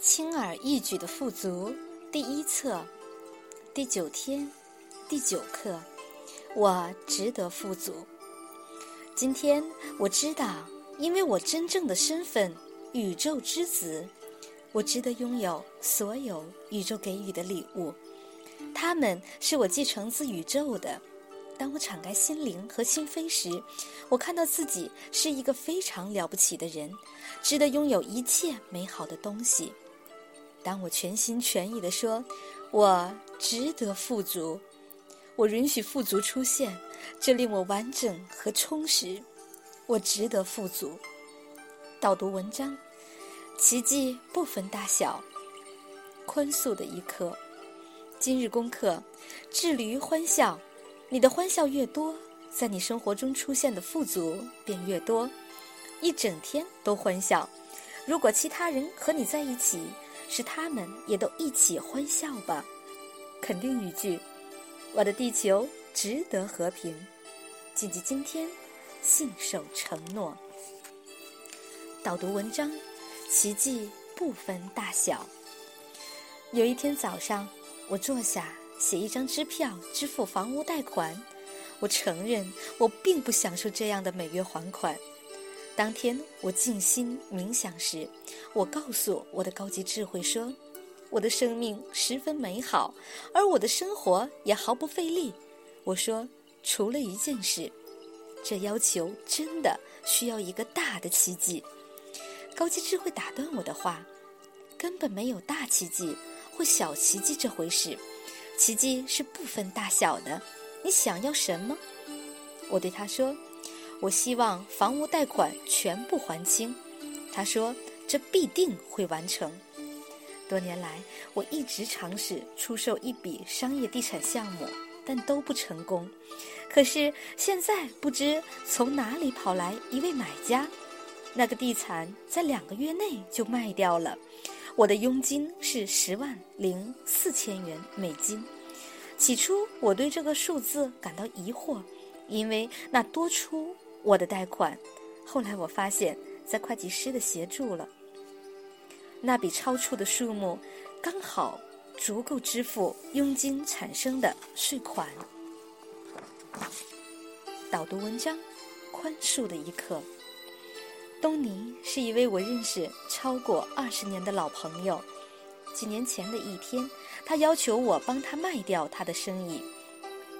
轻而易举的富足，第一册，第九天，第九课，我值得富足。今天我知道，因为我真正的身份——宇宙之子，我值得拥有所有宇宙给予的礼物，它们是我继承自宇宙的。当我敞开心灵和心扉时，我看到自己是一个非常了不起的人，值得拥有一切美好的东西。当我全心全意地说“我值得富足”，我允许富足出现，这令我完整和充实。我值得富足。导读文章：奇迹不分大小。宽恕的一刻。今日功课：致力于欢笑。你的欢笑越多，在你生活中出现的富足便越多。一整天都欢笑。如果其他人和你在一起。使他们也都一起欢笑吧。肯定语句：我的地球值得和平。谨记今天，信守承诺。导读文章：奇迹不分大小。有一天早上，我坐下写一张支票支付房屋贷款。我承认，我并不享受这样的每月还款。当天我静心冥想时，我告诉我的高级智慧说：“我的生命十分美好，而我的生活也毫不费力。”我说：“除了一件事，这要求真的需要一个大的奇迹。”高级智慧打断我的话：“根本没有大奇迹或小奇迹这回事，奇迹是不分大小的。你想要什么？”我对他说。我希望房屋贷款全部还清，他说这必定会完成。多年来，我一直尝试出售一笔商业地产项目，但都不成功。可是现在不知从哪里跑来一位买家，那个地产在两个月内就卖掉了。我的佣金是十万零四千元美金。起初我对这个数字感到疑惑，因为那多出。我的贷款，后来我发现，在会计师的协助了，那笔超出的数目，刚好足够支付佣金产生的税款。导读文章：宽恕的一刻。东尼是一位我认识超过二十年的老朋友。几年前的一天，他要求我帮他卖掉他的生意。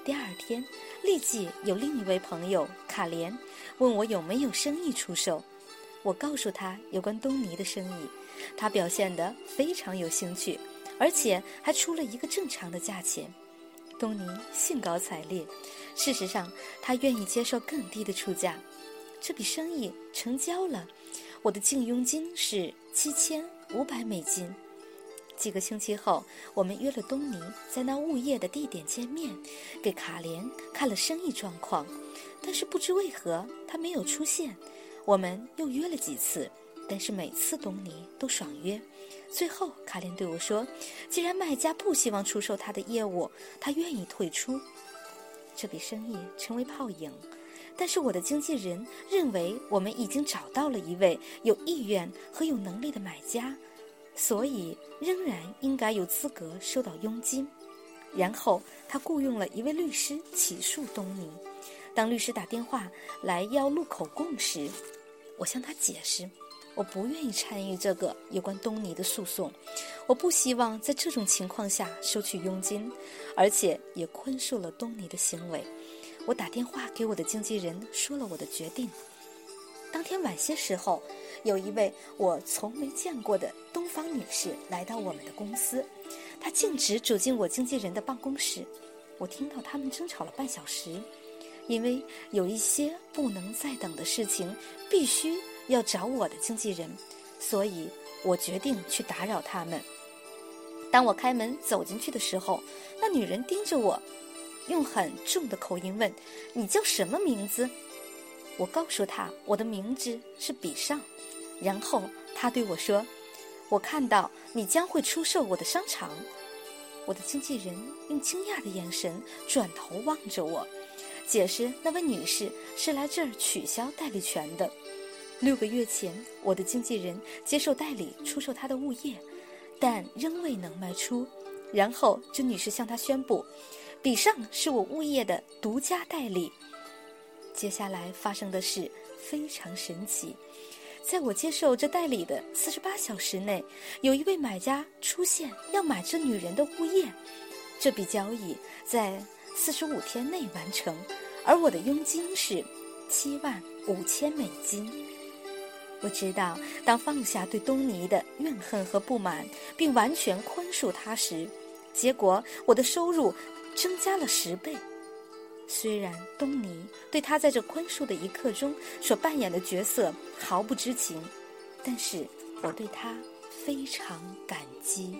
第二天，立即有另一位朋友卡莲问我有没有生意出售。我告诉他有关东尼的生意，他表现得非常有兴趣，而且还出了一个正常的价钱。东尼兴高采烈，事实上他愿意接受更低的出价。这笔生意成交了，我的净佣金是七千五百美金。几个星期后，我们约了东尼在那物业的地点见面，给卡莲看了生意状况。但是不知为何他没有出现。我们又约了几次，但是每次东尼都爽约。最后，卡莲对我说：“既然卖家不希望出售他的业务，他愿意退出。”这笔生意成为泡影。但是我的经纪人认为我们已经找到了一位有意愿和有能力的买家。所以仍然应该有资格收到佣金。然后他雇佣了一位律师起诉东尼。当律师打电话来要录口供时，我向他解释，我不愿意参与这个有关东尼的诉讼。我不希望在这种情况下收取佣金，而且也宽恕了东尼的行为。我打电话给我的经纪人说了我的决定。当天晚些时候，有一位我从没见过的东方女士来到我们的公司，她径直走进我经纪人的办公室。我听到他们争吵了半小时，因为有一些不能再等的事情必须要找我的经纪人，所以我决定去打扰他们。当我开门走进去的时候，那女人盯着我，用很重的口音问：“你叫什么名字？”我告诉他我的名字是比上，然后他对我说：“我看到你将会出售我的商场。”我的经纪人用惊讶的眼神转头望着我，解释那位女士是来这儿取消代理权的。六个月前，我的经纪人接受代理出售他的物业，但仍未能卖出。然后这女士向他宣布，比上是我物业的独家代理。接下来发生的事非常神奇，在我接受这代理的四十八小时内，有一位买家出现要买这女人的物业。这笔交易在四十五天内完成，而我的佣金是七万五千美金。我知道，当放下对东尼的怨恨和不满，并完全宽恕他时，结果我的收入增加了十倍。虽然东尼对他在这宽恕的一刻中所扮演的角色毫不知情，但是我对他非常感激。